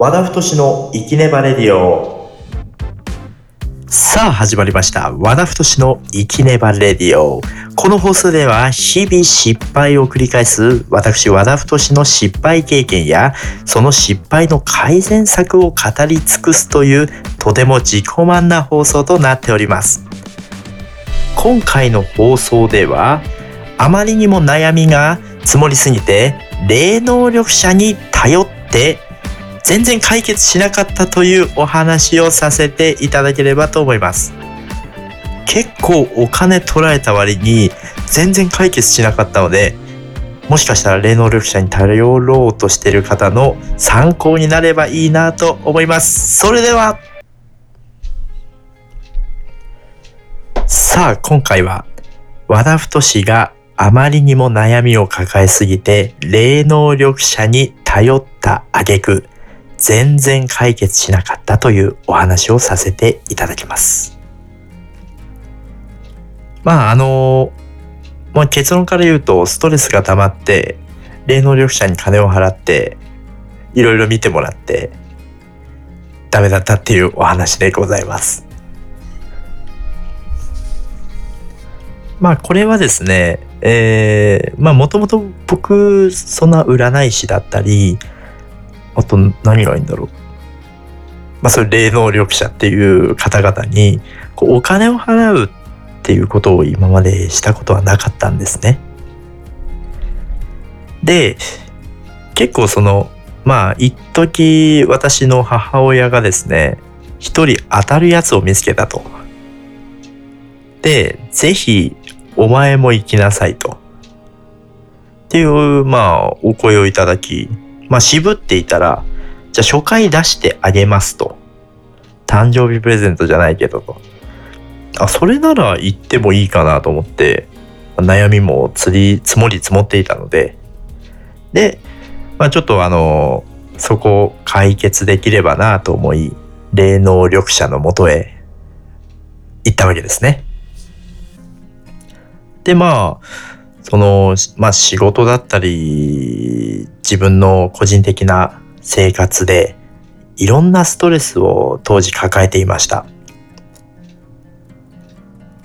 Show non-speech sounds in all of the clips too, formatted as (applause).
和田太の生きねばレディオ。さあ始まりました。和田太の生きねばレディオ。この放送では日々失敗を繰り返す私和田太の失敗経験やその失敗の改善策を語り尽くすというとても自己満な放送となっております。今回の放送ではあまりにも悩みが積もりすぎて霊能力者に頼って全然解決しなかったというお話をさせていただければと思います。結構お金取られた割に全然解決しなかったので、もしかしたら霊能力者に頼ろうとしている方の参考になればいいなと思います。それではさあ、今回は和田太があまりにも悩みを抱えすぎて霊能力者に頼った挙句全然解決しなかったというお話をさせていただきます。まああの、まあ、結論から言うとストレスが溜まって霊能力者に金を払っていろいろ見てもらってダメだったっていうお話でございます。まあこれはですね、えー、まあもともと僕そんな占い師だったりあと何がいいんだろう。まあ、それ霊能力者っていう方々にこうお金を払うっていうことを今までしたことはなかったんですね。で、結構その、まあ、一時私の母親がですね、一人当たるやつを見つけたと。で、ぜひ、お前も行きなさいと。っていう、まあ、お声をいただき、まあ、渋っていたら、じゃあ初回出してあげますと。誕生日プレゼントじゃないけどと。あ、それなら言ってもいいかなと思って、悩みも釣り、積もり積もっていたので、で、まあ、ちょっとあの、そこを解決できればなと思い、霊能力者のもとへ行ったわけですね。で、まあ、その、まあ仕事だったり、自分の個人的な生活で、いろんなストレスを当時抱えていました。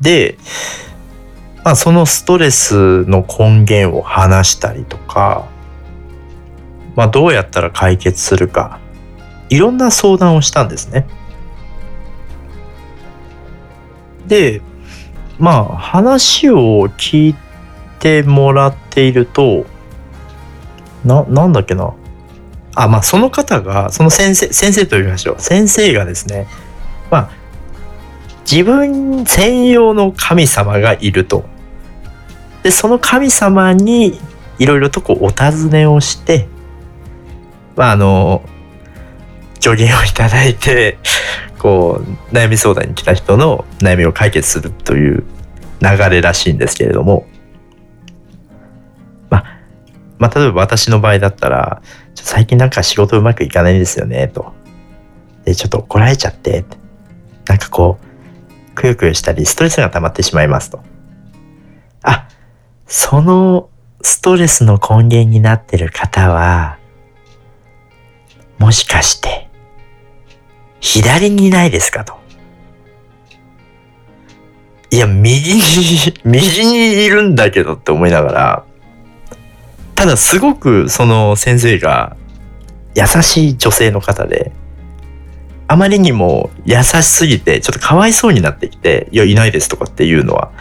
で、まあそのストレスの根源を話したりとか、まあどうやったら解決するか、いろんな相談をしたんですね。で、まあ話を聞いててもらっていると、な、なんだっけな。あ、まあ、その方が、その先生、先生と言いましょう。先生がですね、まあ、自分専用の神様がいると。で、その神様にいろいろとこうお尋ねをして、まあ、あの、助言をいただいて、こう、悩み相談に来た人の悩みを解決するという流れらしいんですけれども、まあ、例えば私の場合だったら、最近なんか仕事うまくいかないんですよね、と。で、ちょっと怒られちゃって、なんかこう、くよくよしたり、ストレスが溜まってしまいますと。あ、そのストレスの根源になってる方は、もしかして、左にいないですかと。いや、右に、(laughs) 右にいるんだけどって思いながら、ただすごくその先生が優しい女性の方で、あまりにも優しすぎて、ちょっとかわいそうになってきて、いや、いないですとかっていうのは。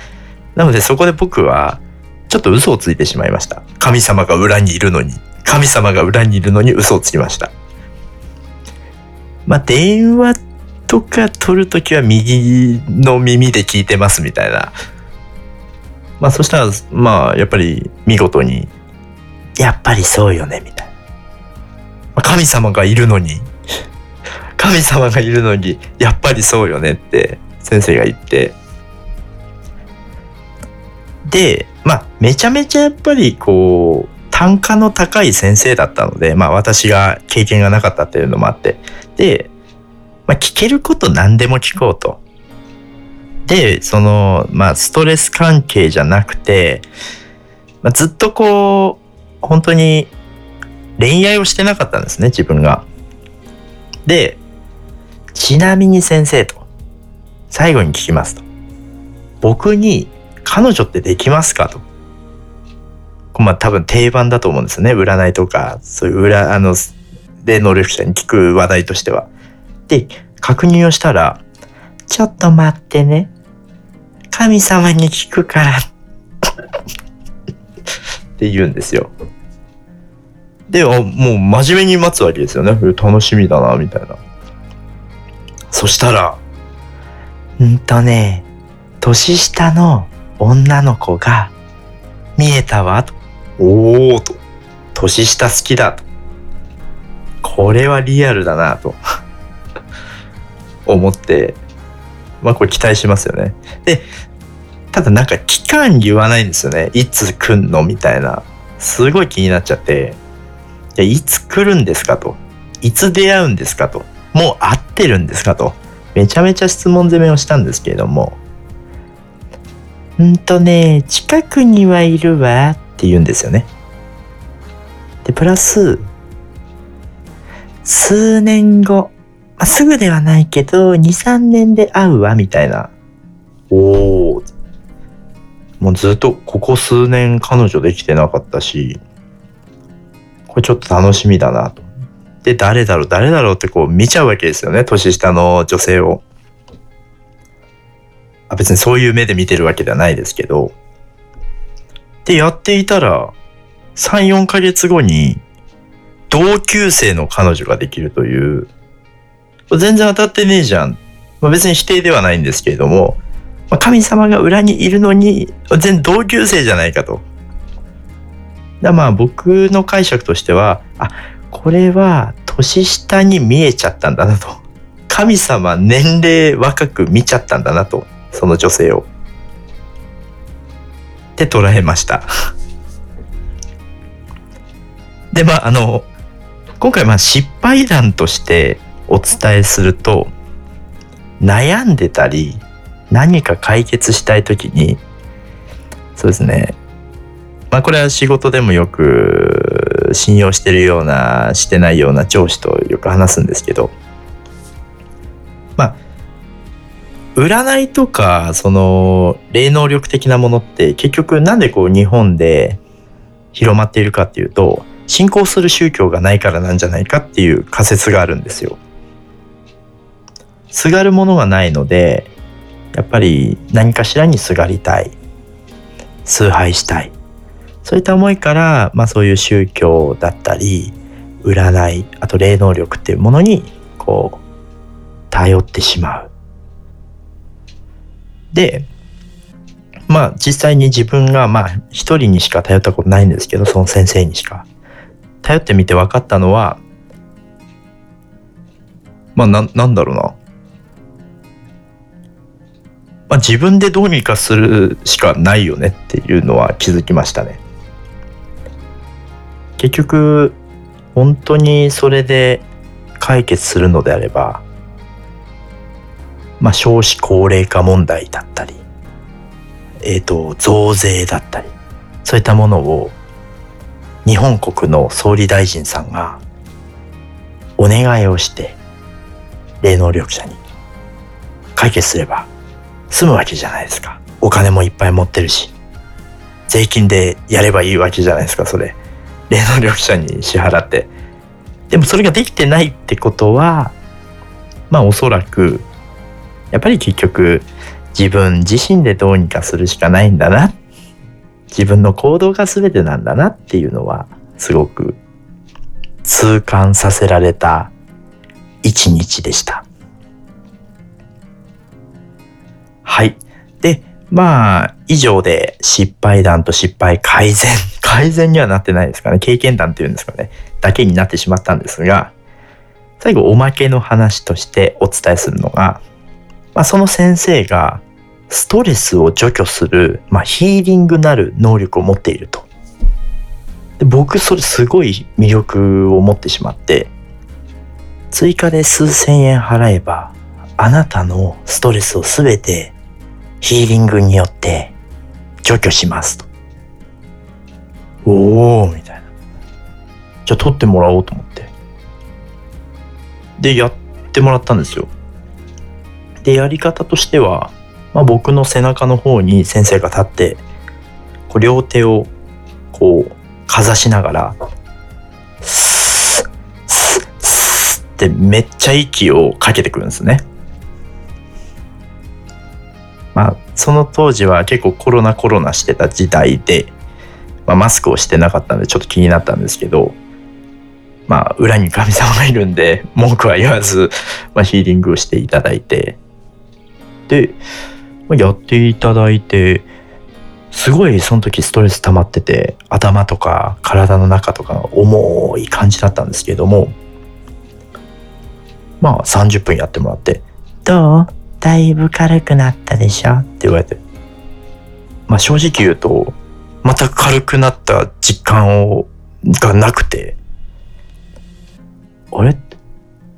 なのでそこで僕は、ちょっと嘘をついてしまいました。神様が裏にいるのに、神様が裏にいるのに嘘をつきました。まあ、電話とか取るときは右の耳で聞いてますみたいな。まあ、そしたら、まあ、やっぱり見事にやっぱりそうよね、みたいな。神様がいるのに、神様がいるのに、やっぱりそうよねって先生が言って。で、まあ、めちゃめちゃやっぱりこう、単価の高い先生だったので、まあ私が経験がなかったっていうのもあって。で、まあ聞けること何でも聞こうと。で、その、まあストレス関係じゃなくて、まあ、ずっとこう、本当に恋愛をしてなかったんですね、自分が。で、ちなみに先生と、最後に聞きますと。僕に彼女ってできますかと。まあ多分定番だと思うんですよね。占いとか、そういう裏、あの、霊能力者に聞く話題としては。で、確認をしたら、ちょっと待ってね。神様に聞くからっ言うんですよ。で、もう真面目に待つわけですよね。楽しみだな、みたいな。そしたら、んとね、年下の女の子が見えたわ、と。おーと。年下好きだ、と。これはリアルだな、と (laughs) 思って、まあこれ期待しますよね。で、ただなんか期間言わないんですよね。いつ来んのみたいな。すごい気になっちゃって。いつ来るんですかと。いつ出会うんですかと。もう会ってるんですかと。めちゃめちゃ質問攻めをしたんですけれども。んとね、近くにはいるわって言うんですよね。で、プラス、数年後、まあ、すぐではないけど、2、3年で会うわみたいな。おー。もうずっとここ数年彼女できてなかったし、これちょっと楽しみだなと。で、誰だろう誰だろうってこう見ちゃうわけですよね。年下の女性を。あ別にそういう目で見てるわけではないですけど。で、やっていたら、3、4ヶ月後に、同級生の彼女ができるという、全然当たってねえじゃん。まあ、別に否定ではないんですけれども、まあ、神様が裏にいるのに、全同級生じゃないかと。だまあ僕の解釈としては、あ、これは年下に見えちゃったんだなと。神様年齢若く見ちゃったんだなと。その女性を。って捉えました。で、まあ、あの、今回まあ失敗談としてお伝えすると、悩んでたり、何か解決したい時にそうですねまあこれは仕事でもよく信用してるようなしてないような上司とよく話すんですけどまあ占いとかその霊能力的なものって結局なんでこう日本で広まっているかっていうと信仰する宗教がないからなんじゃないかっていう仮説があるんですよ。すがるものがないのでやっぱり何かしらにすがりたい。崇拝したい。そういった思いから、まあ、そういう宗教だったり占いあと霊能力っていうものにこう頼ってしまう。でまあ実際に自分がまあ一人にしか頼ったことないんですけどその先生にしか。頼ってみて分かったのはまあななんだろうな。まあ、自分でどうにかするしかないよねっていうのは気づきましたね。結局本当にそれで解決するのであれば、まあ、少子高齢化問題だったり、えっ、ー、と増税だったりそういったものを日本国の総理大臣さんがお願いをして霊能力者に解決すれば済むわけじゃないですか。お金もいっぱい持ってるし。税金でやればいいわけじゃないですか、それ。霊能力者に支払って。でもそれができてないってことは、まあおそらく、やっぱり結局自分自身でどうにかするしかないんだな。自分の行動が全てなんだなっていうのは、すごく痛感させられた一日でした。はい。で、まあ、以上で失敗談と失敗改善。(laughs) 改善にはなってないですかね。経験談っていうんですかね。だけになってしまったんですが、最後おまけの話としてお伝えするのが、まあ、その先生がストレスを除去する、まあ、ヒーリングなる能力を持っていると。で僕それすごい魅力を持ってしまって追加で数千円払えばあなたのストレスをすべてヒーリングによって除去しますと。おおみたいな。じゃあ取ってもらおうと思って。でやってもらったんですよ。でやり方としては、まあ、僕の背中の方に先生が立ってこう両手をこうかざしながらスッスッスッってめっちゃ息をかけてくるんですね。その当時は結構コロナコロナしてた時代で、まあ、マスクをしてなかったんでちょっと気になったんですけどまあ裏に神様がいるんで文句は言わず、まあ、ヒーリングをしていただいてでやっていただいてすごいその時ストレス溜まってて頭とか体の中とか重い感じだったんですけれどもまあ30分やってもらって「どうだいぶ軽くなったでしょ?」って言われて。まあ正直言うとまた軽くなった実感をがなくて。あれ？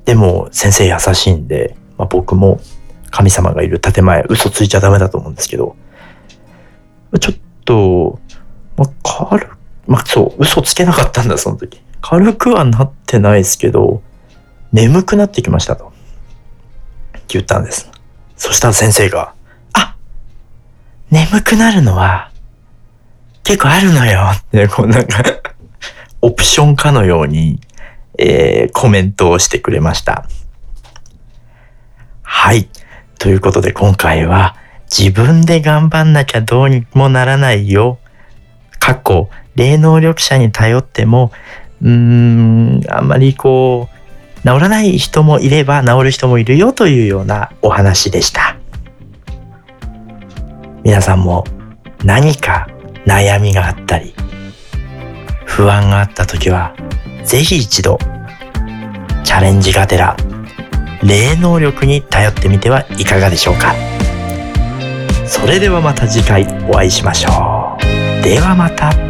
でも先生優しいんで、まあ、僕も神様がいる建前嘘ついちゃダメだと思うんですけど。ちょっと、まあ、軽まあそう嘘つけなかったんだその時。軽くはなってないですけど眠くなってきましたと。言ったんです。そしたら先生があ眠くなるのは結構あるのよってこうなんかオプションかのようにえー、コメントをしてくれました。はい。ということで今回は自分で頑張んなきゃどうにもならないよ。過去、霊能力者に頼っても、うーん、あんまりこう、治らない人もいれば治る人もいるよというようなお話でした。皆さんも何か悩みがあったり、不安があった時はぜひ一度チャレンジがてら霊能力に頼ってみてはいかがでしょうか。それではまた次回お会いしましょう。ではまた。